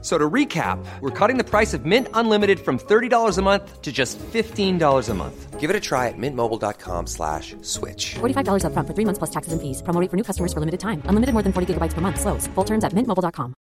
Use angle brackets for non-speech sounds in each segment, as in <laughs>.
So to recap, we're cutting the price of Mint Unlimited from $30 a month to just $15 a month. Give it a try at mintmobile.com slash switch. $45 upfront for three months plus taxes and fees. Promo rate for new customers for limited time. Unlimited more than 40 gigabytes per month. Slows. Full terms at mintmobile.com.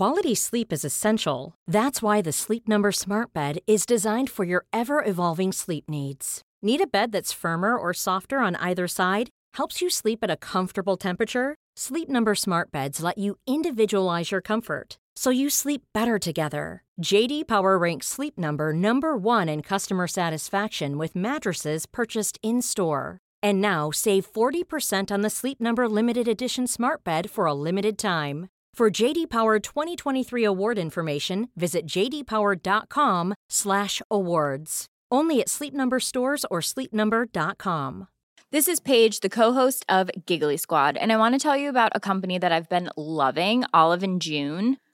Quality sleep is essential. That's why the Sleep Number Smart Bed is designed for your ever evolving sleep needs. Need a bed that's firmer or softer on either side? Helps you sleep at a comfortable temperature? Sleep Number Smart Beds let you individualize your comfort so you sleep better together. JD Power ranks Sleep Number number 1 in customer satisfaction with mattresses purchased in-store. And now save 40% on the Sleep Number limited edition Smart Bed for a limited time. For JD Power 2023 award information, visit jdpower.com/awards. Only at Sleep Number stores or sleepnumber.com. This is Paige, the co-host of Giggly Squad, and I want to tell you about a company that I've been loving, Olive and June.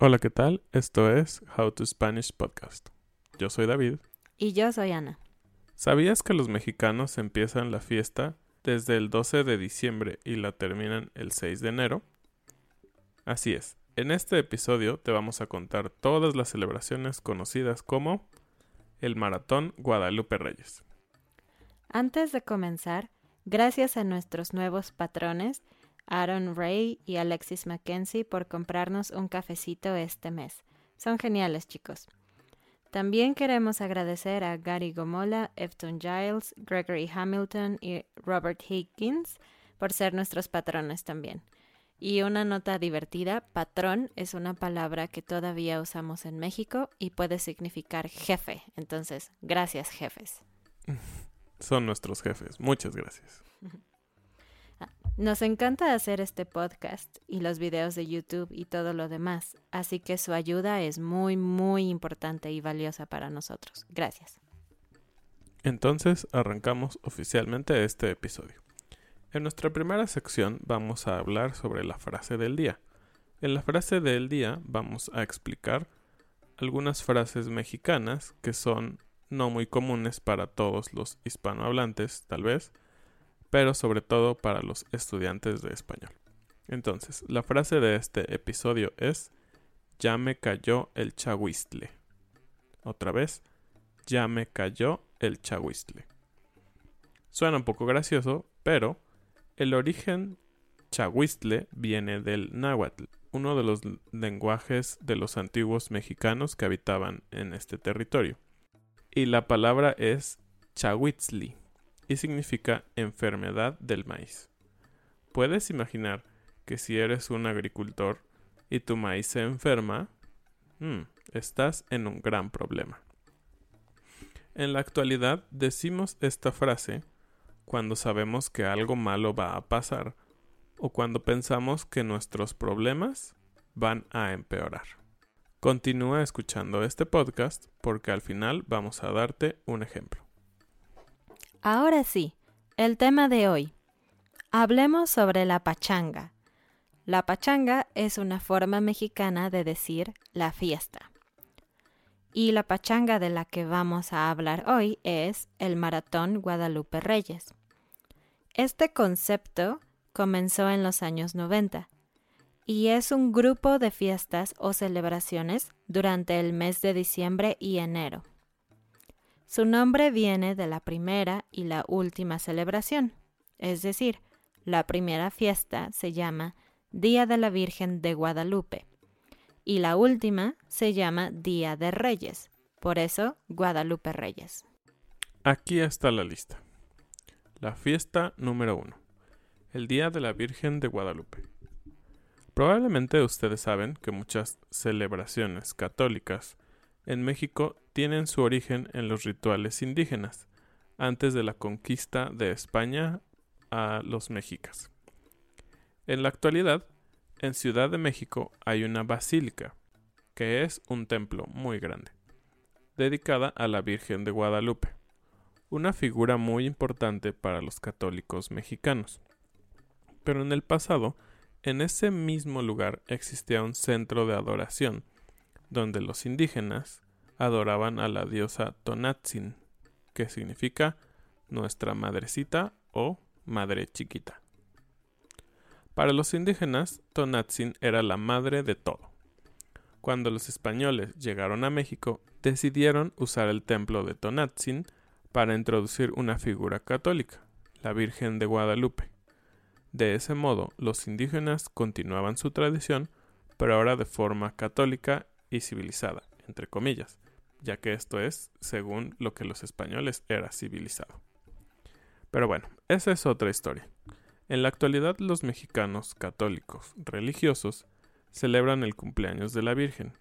Hola, ¿qué tal? Esto es How to Spanish Podcast. Yo soy David. Y yo soy Ana. ¿Sabías que los mexicanos empiezan la fiesta desde el 12 de diciembre y la terminan el 6 de enero? Así es. En este episodio te vamos a contar todas las celebraciones conocidas como el Maratón Guadalupe Reyes. Antes de comenzar, gracias a nuestros nuevos patrones, Aaron Ray y Alexis Mackenzie, por comprarnos un cafecito este mes. Son geniales, chicos. También queremos agradecer a Gary Gomola, Efton Giles, Gregory Hamilton y Robert Higgins por ser nuestros patrones también. Y una nota divertida, patrón es una palabra que todavía usamos en México y puede significar jefe. Entonces, gracias jefes. <laughs> Son nuestros jefes. Muchas gracias. <laughs> Nos encanta hacer este podcast y los videos de YouTube y todo lo demás, así que su ayuda es muy, muy importante y valiosa para nosotros. Gracias. Entonces arrancamos oficialmente este episodio. En nuestra primera sección vamos a hablar sobre la frase del día. En la frase del día vamos a explicar algunas frases mexicanas que son no muy comunes para todos los hispanohablantes, tal vez, pero sobre todo para los estudiantes de español. Entonces, la frase de este episodio es Ya me cayó el chahuistle. Otra vez, ya me cayó el chahuistle. Suena un poco gracioso, pero el origen chahuistle viene del náhuatl, uno de los lenguajes de los antiguos mexicanos que habitaban en este territorio. Y la palabra es chahuitzli, y significa enfermedad del maíz. Puedes imaginar que si eres un agricultor y tu maíz se enferma, mm, estás en un gran problema. En la actualidad decimos esta frase cuando sabemos que algo malo va a pasar o cuando pensamos que nuestros problemas van a empeorar. Continúa escuchando este podcast porque al final vamos a darte un ejemplo. Ahora sí, el tema de hoy. Hablemos sobre la pachanga. La pachanga es una forma mexicana de decir la fiesta. Y la pachanga de la que vamos a hablar hoy es el Maratón Guadalupe Reyes. Este concepto comenzó en los años 90 y es un grupo de fiestas o celebraciones durante el mes de diciembre y enero. Su nombre viene de la primera y la última celebración, es decir, la primera fiesta se llama Día de la Virgen de Guadalupe y la última se llama Día de Reyes, por eso Guadalupe Reyes. Aquí está la lista. La fiesta número uno. El Día de la Virgen de Guadalupe. Probablemente ustedes saben que muchas celebraciones católicas en México tienen su origen en los rituales indígenas, antes de la conquista de España a los mexicas. En la actualidad, en Ciudad de México hay una basílica, que es un templo muy grande, dedicada a la Virgen de Guadalupe, una figura muy importante para los católicos mexicanos. Pero en el pasado, en ese mismo lugar existía un centro de adoración, donde los indígenas adoraban a la diosa Tonatzin, que significa nuestra madrecita o madre chiquita. Para los indígenas, Tonatzin era la madre de todo. Cuando los españoles llegaron a México, decidieron usar el templo de Tonatzin para introducir una figura católica, la Virgen de Guadalupe. De ese modo, los indígenas continuaban su tradición, pero ahora de forma católica y civilizada, entre comillas, ya que esto es según lo que los españoles era civilizado. Pero bueno, esa es otra historia. En la actualidad los mexicanos católicos religiosos celebran el cumpleaños de la Virgen.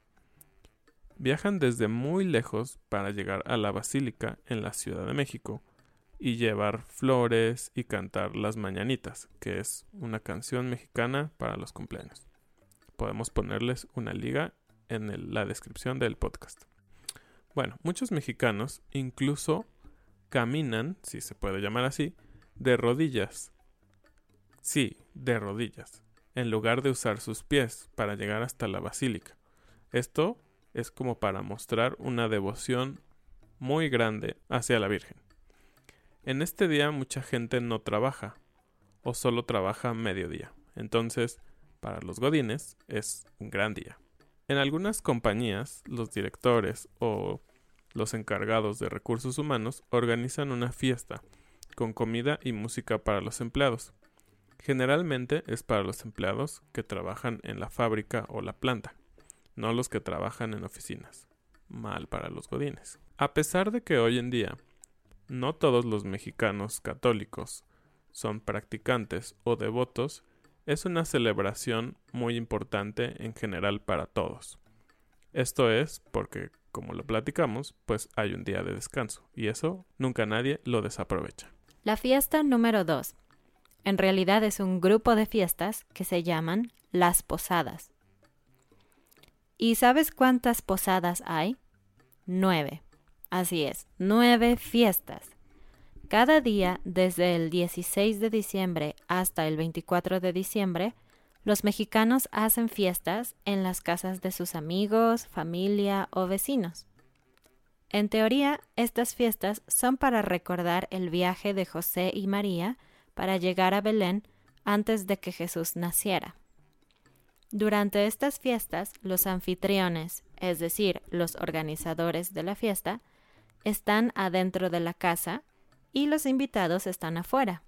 Viajan desde muy lejos para llegar a la basílica en la Ciudad de México y llevar flores y cantar las mañanitas, que es una canción mexicana para los cumpleaños. Podemos ponerles una liga en la descripción del podcast. Bueno, muchos mexicanos incluso caminan, si se puede llamar así, de rodillas. Sí, de rodillas, en lugar de usar sus pies para llegar hasta la basílica. Esto es como para mostrar una devoción muy grande hacia la Virgen. En este día mucha gente no trabaja o solo trabaja mediodía. Entonces, para los godines es un gran día. En algunas compañías, los directores o los encargados de recursos humanos organizan una fiesta con comida y música para los empleados. Generalmente es para los empleados que trabajan en la fábrica o la planta, no los que trabajan en oficinas. Mal para los godines. A pesar de que hoy en día no todos los mexicanos católicos son practicantes o devotos, es una celebración muy importante en general para todos. Esto es porque como lo platicamos, pues hay un día de descanso y eso nunca nadie lo desaprovecha. La fiesta número 2. En realidad es un grupo de fiestas que se llaman las posadas. ¿Y sabes cuántas posadas hay? Nueve. Así es, nueve fiestas. Cada día, desde el 16 de diciembre hasta el 24 de diciembre, los mexicanos hacen fiestas en las casas de sus amigos, familia o vecinos. En teoría, estas fiestas son para recordar el viaje de José y María para llegar a Belén antes de que Jesús naciera. Durante estas fiestas, los anfitriones, es decir, los organizadores de la fiesta, están adentro de la casa y los invitados están afuera.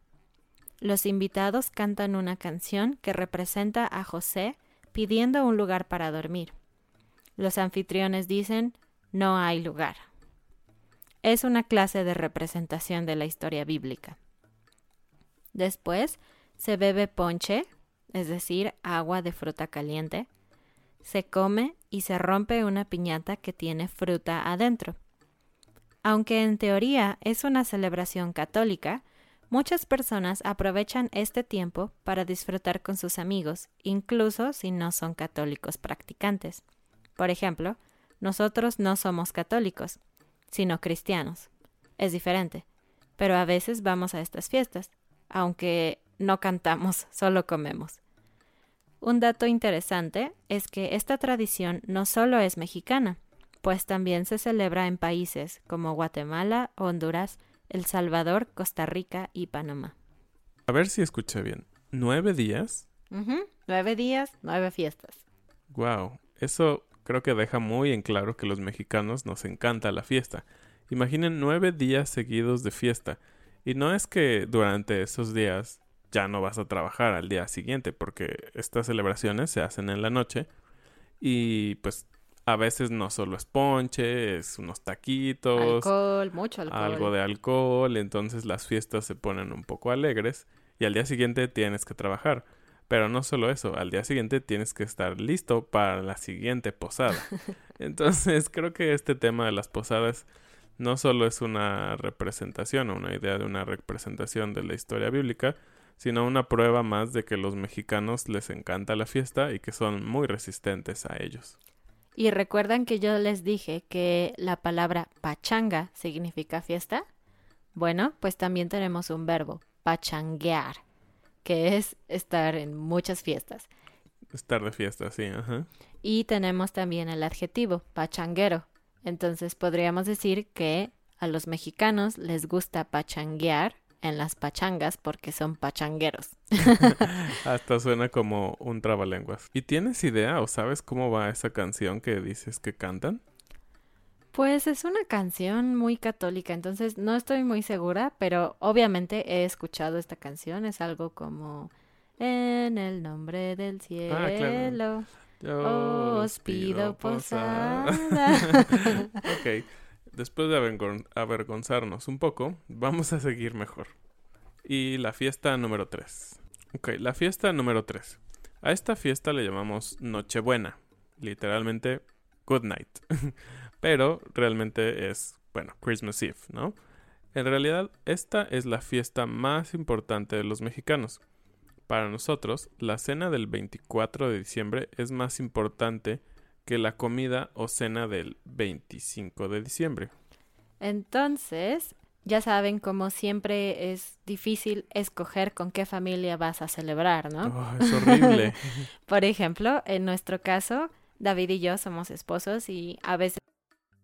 Los invitados cantan una canción que representa a José pidiendo un lugar para dormir. Los anfitriones dicen, no hay lugar. Es una clase de representación de la historia bíblica. Después se bebe ponche, es decir, agua de fruta caliente, se come y se rompe una piñata que tiene fruta adentro. Aunque en teoría es una celebración católica, Muchas personas aprovechan este tiempo para disfrutar con sus amigos, incluso si no son católicos practicantes. Por ejemplo, nosotros no somos católicos, sino cristianos. Es diferente, pero a veces vamos a estas fiestas, aunque no cantamos, <laughs> solo comemos. Un dato interesante es que esta tradición no solo es mexicana, pues también se celebra en países como Guatemala, Honduras, el Salvador, Costa Rica y Panamá. A ver si escuché bien. ¿Nueve días? Nueve días, nueve fiestas. Wow, eso creo que deja muy en claro que los mexicanos nos encanta la fiesta. Imaginen nueve días seguidos de fiesta. Y no es que durante esos días ya no vas a trabajar al día siguiente, porque estas celebraciones se hacen en la noche y pues a veces no solo es ponche, es unos taquitos, Alcohol, mucho alcohol. algo de alcohol, entonces las fiestas se ponen un poco alegres y al día siguiente tienes que trabajar. Pero no solo eso, al día siguiente tienes que estar listo para la siguiente posada. <laughs> Entonces creo que este tema de las posadas no solo es una representación o una idea de una representación de la historia bíblica, sino una prueba más de que los mexicanos les encanta la fiesta y que son muy resistentes a ellos. Y recuerdan que yo les dije que la palabra pachanga significa fiesta. Bueno, pues también tenemos un verbo, pachanguear, que es estar en muchas fiestas. Estar de fiesta, sí, ajá. Y tenemos también el adjetivo, pachanguero. Entonces podríamos decir que a los mexicanos les gusta pachanguear en las pachangas porque son pachangueros. <laughs> Hasta suena como un trabalenguas. ¿Y tienes idea o sabes cómo va esa canción que dices que cantan? Pues es una canción muy católica, entonces no estoy muy segura, pero obviamente he escuchado esta canción, es algo como En el nombre del cielo Ah, claro. Yo os pido posada. <laughs> ok, después de avergon- avergonzarnos un poco, vamos a seguir mejor. Y la fiesta número 3. Ok, la fiesta número 3. A esta fiesta le llamamos Nochebuena, literalmente Good Night. <laughs> Pero realmente es, bueno, Christmas Eve, ¿no? En realidad, esta es la fiesta más importante de los mexicanos. Para nosotros, la cena del 24 de diciembre es más importante que la comida o cena del 25 de diciembre. Entonces, ya saben como siempre es difícil escoger con qué familia vas a celebrar, ¿no? Oh, es horrible. <laughs> Por ejemplo, en nuestro caso, David y yo somos esposos y a veces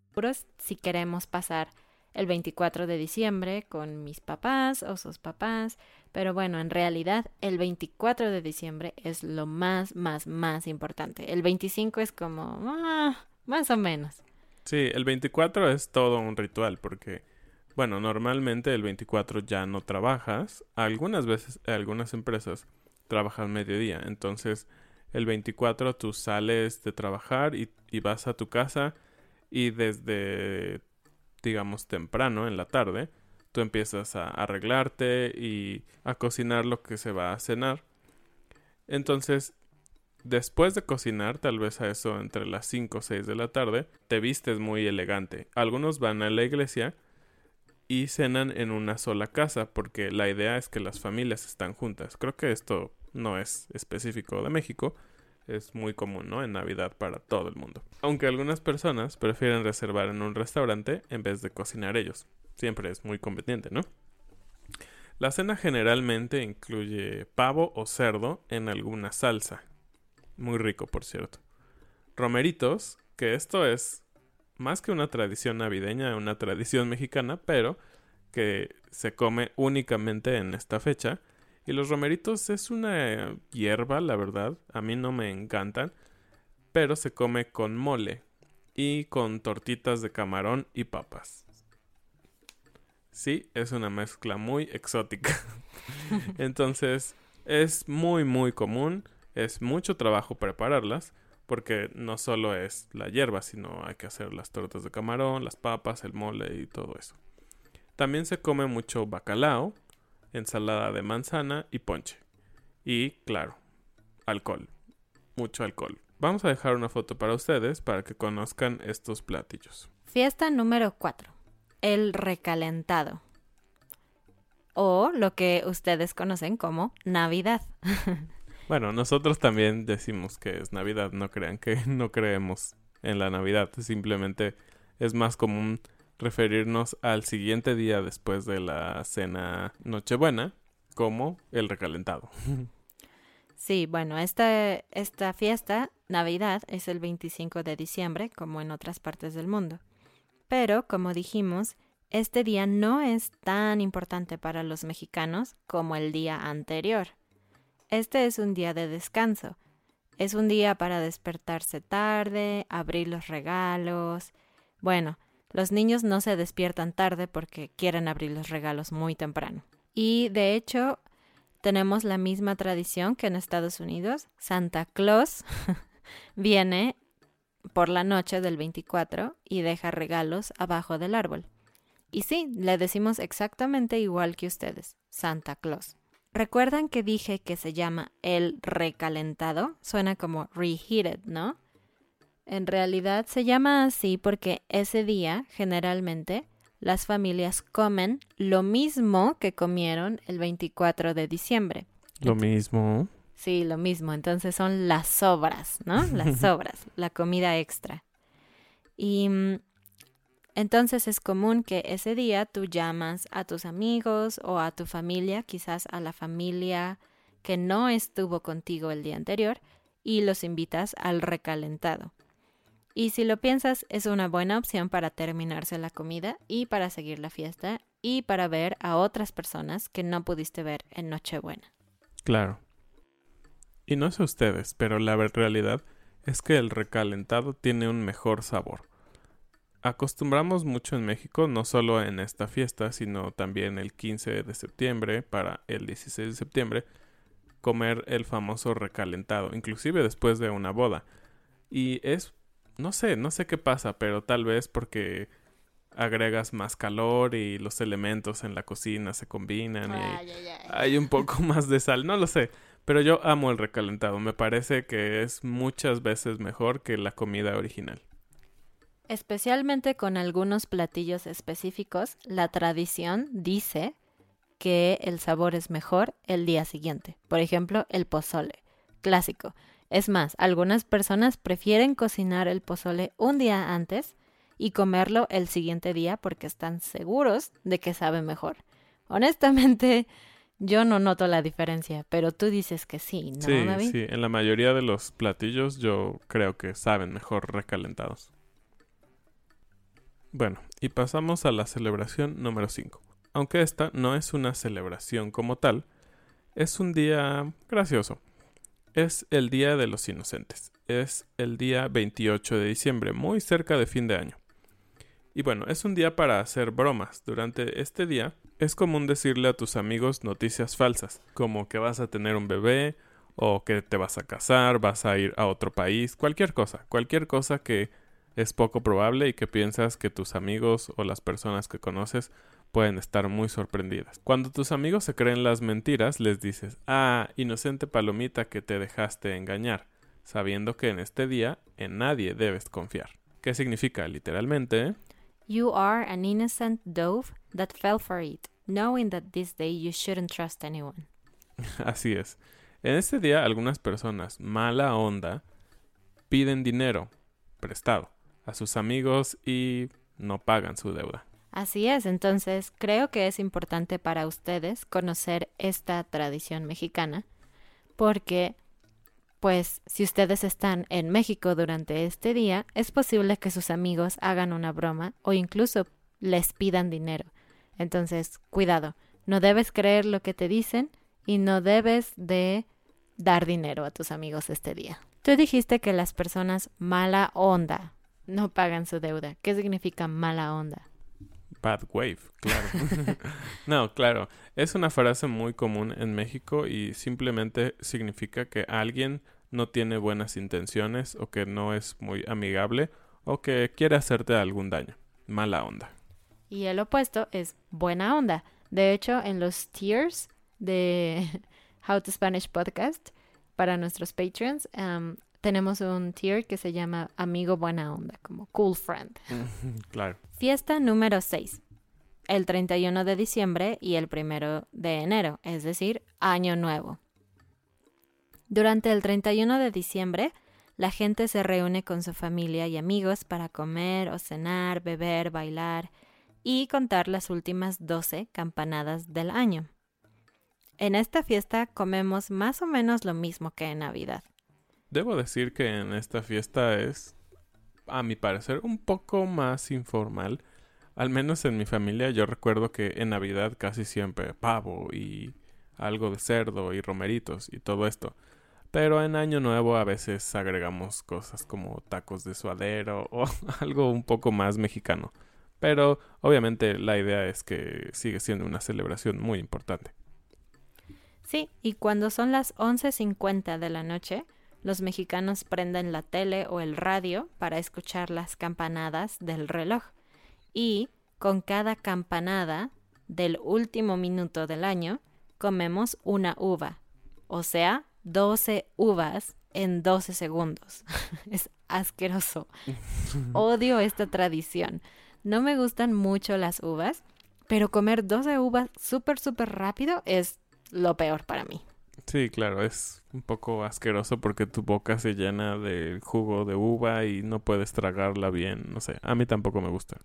seguros si queremos pasar el 24 de diciembre con mis papás o sus papás, pero bueno, en realidad el 24 de diciembre es lo más, más, más importante. El 25 es como, ah, más o menos. Sí, el 24 es todo un ritual porque, bueno, normalmente el 24 ya no trabajas. Algunas veces, algunas empresas trabajan mediodía. Entonces, el 24 tú sales de trabajar y, y vas a tu casa y desde, digamos, temprano en la tarde, tú empiezas a arreglarte y a cocinar lo que se va a cenar. Entonces, Después de cocinar, tal vez a eso entre las 5 o 6 de la tarde, te vistes muy elegante. Algunos van a la iglesia y cenan en una sola casa porque la idea es que las familias están juntas. Creo que esto no es específico de México, es muy común, ¿no? En Navidad para todo el mundo. Aunque algunas personas prefieren reservar en un restaurante en vez de cocinar ellos. Siempre es muy conveniente, ¿no? La cena generalmente incluye pavo o cerdo en alguna salsa. Muy rico, por cierto. Romeritos, que esto es más que una tradición navideña, una tradición mexicana, pero que se come únicamente en esta fecha. Y los romeritos es una hierba, la verdad, a mí no me encantan, pero se come con mole y con tortitas de camarón y papas. Sí, es una mezcla muy exótica. <laughs> Entonces, es muy muy común, es mucho trabajo prepararlas, porque no solo es la hierba, sino hay que hacer las tortas de camarón, las papas, el mole y todo eso. También se come mucho bacalao, ensalada de manzana y ponche. Y claro, alcohol, mucho alcohol. Vamos a dejar una foto para ustedes para que conozcan estos platillos. Fiesta número 4. El recalentado. O lo que ustedes conocen como Navidad. <laughs> Bueno, nosotros también decimos que es Navidad, no crean que <laughs> no creemos en la Navidad, simplemente es más común referirnos al siguiente día después de la cena Nochebuena como el recalentado. <laughs> Sí, bueno, esta, esta fiesta, Navidad, es el 25 de diciembre, como en otras partes del mundo. Pero, como dijimos, este día no es tan importante para los mexicanos como el día anterior. este es un día de descanso. Es un día para despertarse tarde, abrir los regalos. Bueno, los niños no se despiertan tarde porque quieren abrir los regalos muy temprano. Y de hecho, tenemos la misma tradición que en Estados Unidos. Santa Claus <laughs> viene por la noche del 24 y deja regalos abajo del árbol. Y sí, le decimos exactamente igual que ustedes, Santa Claus. ¿Recuerdan que dije que se llama el recalentado? Suena como reheated, ¿no? En realidad se llama así porque ese día, generalmente, las familias comen lo mismo que comieron el 24 de diciembre. Lo mismo. Sí, lo mismo. Entonces son las sobras, ¿no? Las <laughs> sobras, la comida extra. Y mm, entonces es común que ese día tú llamas a tus amigos o a tu familia, quizás a la familia que no estuvo contigo el día anterior, y los invitas al recalentado. Y si lo piensas, es una buena opción para terminarse la comida y para seguir la fiesta y para ver a otras personas que no pudiste ver en Nochebuena. Claro. Y no sé ustedes, pero la realidad es que el recalentado tiene un mejor sabor. Acostumbramos mucho en México, no solo en esta fiesta, sino también el 15 de septiembre para el 16 de septiembre, comer el famoso recalentado, inclusive después de una boda. Y es, no sé, no sé qué pasa, pero tal vez porque agregas más calor y los elementos en la cocina se combinan y hay un poco <laughs> más de sal, no lo sé. Pero yo amo el recalentado, me parece que es muchas veces mejor que la comida original. Especialmente con algunos platillos específicos, la tradición dice que el sabor es mejor el día siguiente. Por ejemplo, el pozole, clásico. Es más, algunas personas prefieren cocinar el pozole un día antes y comerlo el siguiente día porque están seguros de que sabe mejor. Honestamente, yo no noto la diferencia, pero tú dices que sí, ¿no, sí, David? Sí, en la mayoría de los platillos yo creo que saben mejor recalentados. Bueno, y pasamos a la celebración número 5. Aunque esta no es una celebración como tal, es un día gracioso. Es el Día de los Inocentes. Es el día 28 de diciembre, muy cerca de fin de año. Y bueno, es un día para hacer bromas. Durante este día es común decirle a tus amigos noticias falsas, como que vas a tener un bebé, o que te vas a casar, vas a ir a otro país, cualquier cosa, cualquier cosa que es poco probable y que piensas que tus amigos o las personas que conoces pueden estar muy sorprendidas. Cuando tus amigos se creen las mentiras, les dices, ah, inocente palomita que te dejaste engañar, sabiendo que en este día en nadie debes confiar. ¿Qué significa literalmente? You are an innocent dove that fell for it, knowing that this day you shouldn't trust anyone. <laughs> Así es. En este día algunas personas, mala onda, piden dinero prestado a sus amigos y no pagan su deuda. Así es, entonces creo que es importante para ustedes conocer esta tradición mexicana porque pues si ustedes están en México durante este día, es posible que sus amigos hagan una broma o incluso les pidan dinero. Entonces, cuidado, no debes creer lo que te dicen y no debes de dar dinero a tus amigos este día. Tú dijiste que las personas mala onda no pagan su deuda. ¿Qué significa mala onda? Bad wave, claro. <laughs> <laughs> no, claro. Es una frase muy común en México y simplemente significa que alguien no tiene buenas intenciones o que no es muy amigable o que quiere hacerte algún daño. Mala onda. Y el opuesto es buena onda. De hecho, en los tiers de <laughs> How to Spanish Podcast para nuestros patrons, um, tenemos un tier que se llama Amigo Buena Onda, como Cool Friend. <laughs> claro. Fiesta número 6. El 31 de diciembre y el 1 de enero, es decir, Año Nuevo. Durante el 31 de diciembre, la gente se reúne con su familia y amigos para comer o cenar, beber, bailar y contar las últimas 12 campanadas del año. En esta fiesta comemos más o menos lo mismo que en Navidad. Debo decir que en esta fiesta es, a mi parecer, un poco más informal. Al menos en mi familia yo recuerdo que en Navidad casi siempre pavo y algo de cerdo y romeritos y todo esto. Pero en Año Nuevo a veces agregamos cosas como tacos de suadero <laughs> o algo un poco más mexicano. Pero obviamente la idea es que sigue siendo una celebración muy importante. Sí, y cuando son las 11.50 de la noche, los mexicanos prenden la tele o el radio para escuchar las campanadas del reloj. Y con cada campanada del último minuto del año, comemos una uva. O sea, 12 uvas en 12 segundos. <laughs> es asqueroso. <laughs> Odio esta tradición. No me gustan mucho las uvas, pero comer 12 uvas súper, súper rápido es lo peor para mí. Sí, claro, es un poco asqueroso porque tu boca se llena de jugo de uva y no puedes tragarla bien. No sé, a mí tampoco me gusta.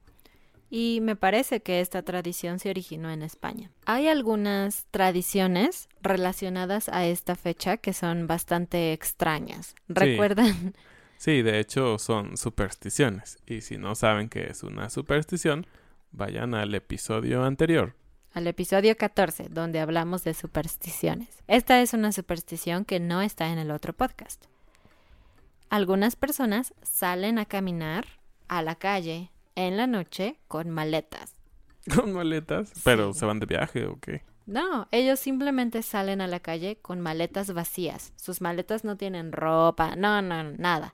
Y me parece que esta tradición se originó en España. Hay algunas tradiciones relacionadas a esta fecha que son bastante extrañas. ¿Recuerdan? Sí, de hecho son supersticiones. Y si no saben qué es una superstición, vayan al episodio anterior. Al episodio 14, donde hablamos de supersticiones. Esta es una superstición que no está en el otro podcast. Algunas personas salen a caminar a la calle en la noche con maletas. <laughs> ¿Con maletas? ¿Pero se van de viaje o qué? No, ellos simplemente salen a la calle con maletas vacías. Sus maletas no tienen ropa, no, no, nada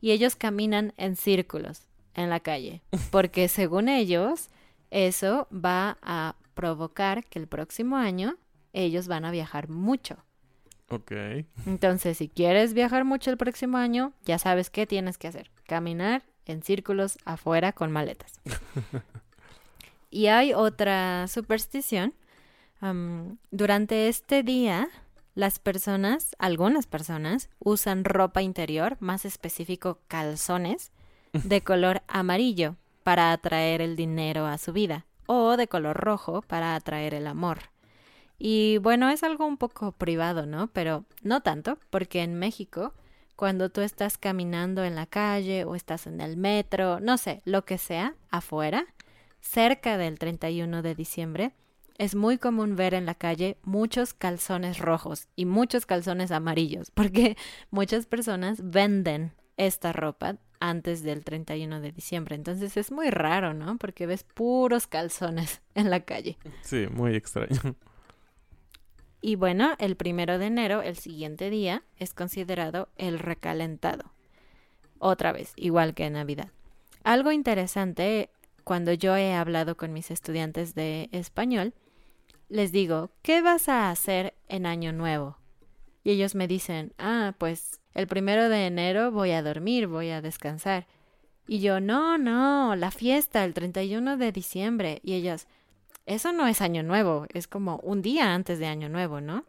y ellos caminan en círculos en la calle, <laughs> porque según ellos eso va a provocar que el próximo año ellos van a viajar mucho. Ok. Entonces, si quieres viajar mucho el próximo año, ya sabes qué tienes que hacer. Caminar en círculos afuera con maletas. <laughs> y hay otra superstición. durante este día, las personas, algunas personas, usan ropa interior, más específico calzones, <laughs> de color amarillo para atraer el dinero a su vida o de color rojo para atraer el amor. Y bueno, es algo un poco privado, ¿no? Pero no tanto, porque en México, cuando tú estás caminando en la calle o estás en el metro, no sé, lo que sea, afuera, cerca del 31 de diciembre, es muy común ver en la calle muchos calzones rojos y muchos calzones amarillos, <laughs> porque muchas personas venden esta ropa antes del 31 de diciembre. Entonces es muy raro, ¿no? Porque ves puros calzones <laughs> en la calle. Sí, muy extraño. Y bueno, el primero de enero, el siguiente día, es considerado el recalentado. Otra vez, igual que en Navidad. Algo interesante cuando yo he hablado con mis estudiantes de español les digo, ¿qué vas a hacer en Año Nuevo? Y ellos me dicen, ah, pues el primero de enero voy a dormir, voy a descansar. Y yo, no, no, la fiesta, el 31 de diciembre. Y ellos, eso no es Año Nuevo, es como un día antes de Año Nuevo, ¿no?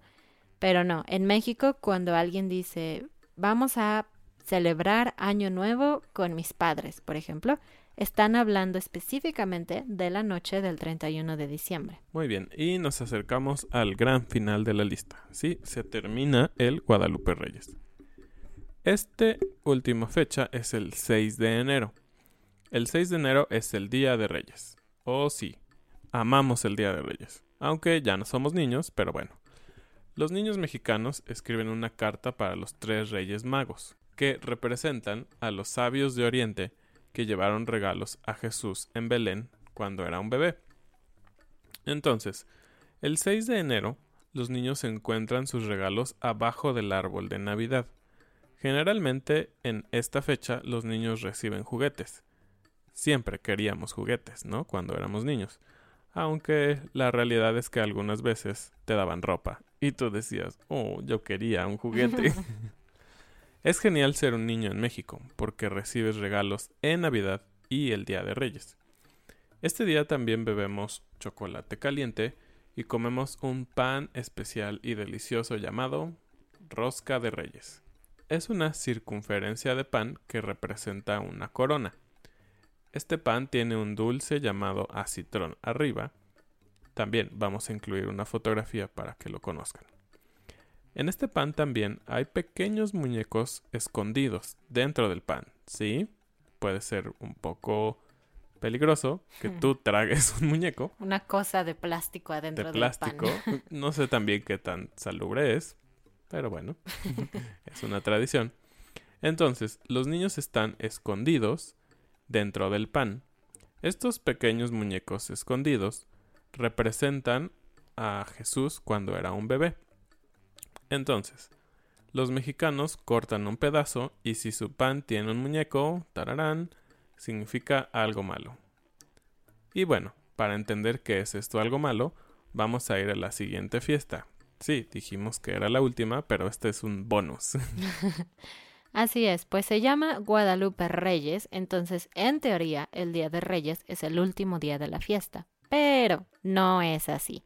Pero no, en México cuando alguien dice, vamos a celebrar Año Nuevo con mis padres, por ejemplo, están hablando específicamente de la noche del 31 de diciembre. Muy bien, y nos acercamos al gran final de la lista. Sí, se termina el Guadalupe Reyes. Este última fecha es el 6 de enero. El 6 de enero es el Día de Reyes. Oh sí, amamos el Día de Reyes. Aunque ya no somos niños, pero bueno. Los niños mexicanos escriben una carta para los tres reyes magos, que representan a los sabios de Oriente que llevaron regalos a Jesús en Belén cuando era un bebé. Entonces, el 6 de enero, los niños encuentran sus regalos abajo del árbol de Navidad. Generalmente en esta fecha los niños reciben juguetes. Siempre queríamos juguetes, ¿no? Cuando éramos niños. Aunque la realidad es que algunas veces te daban ropa y tú decías, oh, yo quería un juguete. <laughs> Es genial ser un niño en México, porque recibes regalos en Navidad y el Día de Reyes. Este día también bebemos chocolate caliente y comemos un pan especial y delicioso llamado rosca de reyes. Es una circunferencia de pan que representa una corona. Este pan tiene un dulce llamado acitrón arriba. También vamos a incluir una fotografía para que lo conozcan. En este pan también hay pequeños muñecos escondidos dentro del pan, ¿sí? Puede ser un poco peligroso que tú tragues un muñeco Una cosa de plástico adentro de del plástico. pan. No sé también qué tan salubre es, pero bueno, <laughs> es una tradición. Entonces, los niños están escondidos dentro del pan. Estos pequeños muñecos escondidos representan a Jesús cuando era un bebé. Entonces, los mexicanos cortan un pedazo y si su pan tiene un muñeco, tararán, significa algo malo. Y bueno, para entender qué es esto algo malo, vamos a ir a la siguiente fiesta. Sí, dijimos que era la última, pero este es un bonus. <laughs> Así es, pues se llama Guadalupe Reyes, entonces en teoría el Día de Reyes es el último día de la fiesta. Pero no es así,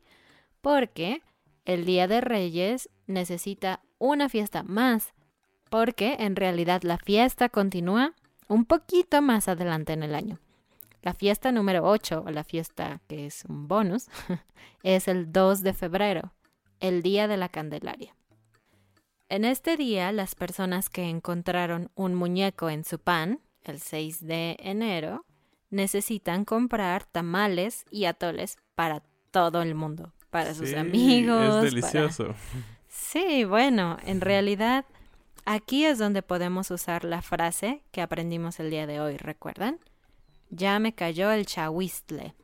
porque el Día de Reyes necesita una fiesta más, porque en realidad la fiesta continúa un poquito más adelante en el año. La fiesta número 8, o la fiesta que es un bonus, <laughs> es el 2 de febrero, el Día de la Candelaria. En este día, las personas que encontraron un muñeco en su pan, el 6 de enero, necesitan comprar tamales y atoles para todo el mundo, para sus amigos. Es para- delicioso. Sí, bueno, en realidad aquí es donde podemos usar la frase que aprendimos el día de hoy, ¿recuerdan? Ya me cayó el chahuistle.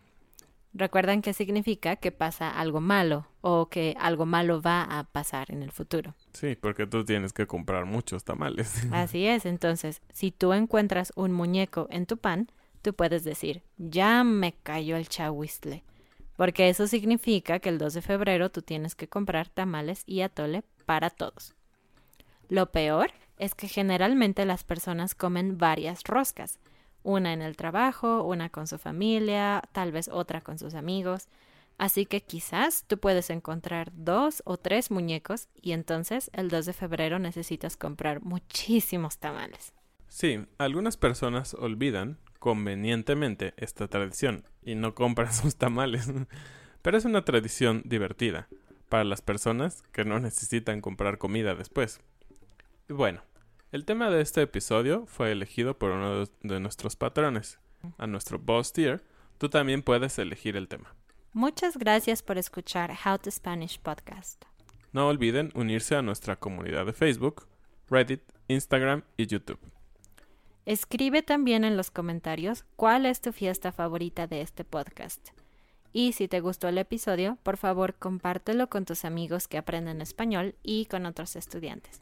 ¿Recuerdan qué significa que pasa algo malo o que algo malo va a pasar en el futuro? Sí, porque tú tienes que comprar muchos tamales. <laughs> Así es, entonces, si tú encuentras un muñeco en tu pan, tú puedes decir, ya me cayó el chahuistle. Porque eso significa que el 2 de febrero tú tienes que comprar tamales y atole para todos. Lo peor es que generalmente las personas comen varias roscas. Una en el trabajo, una con su familia, tal vez otra con sus amigos. Así que quizás tú puedes encontrar dos o tres muñecos y entonces el 2 de febrero necesitas comprar muchísimos tamales. Sí, algunas personas olvidan convenientemente esta tradición y no compran <laughs> sus tamales. Pero es una tradición divertida para las personas que no necesitan comprar comida después. Bueno, el tema de este episodio fue elegido por uno de- nuestros patrones. A nuestro boss tier, tú también puedes elegir el tema. Muchas gracias por escuchar How to Spanish Podcast. No olviden unirse a nuestra comunidad de Facebook, Reddit, Instagram y YouTube. Escribe también en los comentarios cuál es tu fiesta favorita de este podcast. Y si te gustó el episodio, por favor compártelo con tus amigos que aprenden español y con otros estudiantes.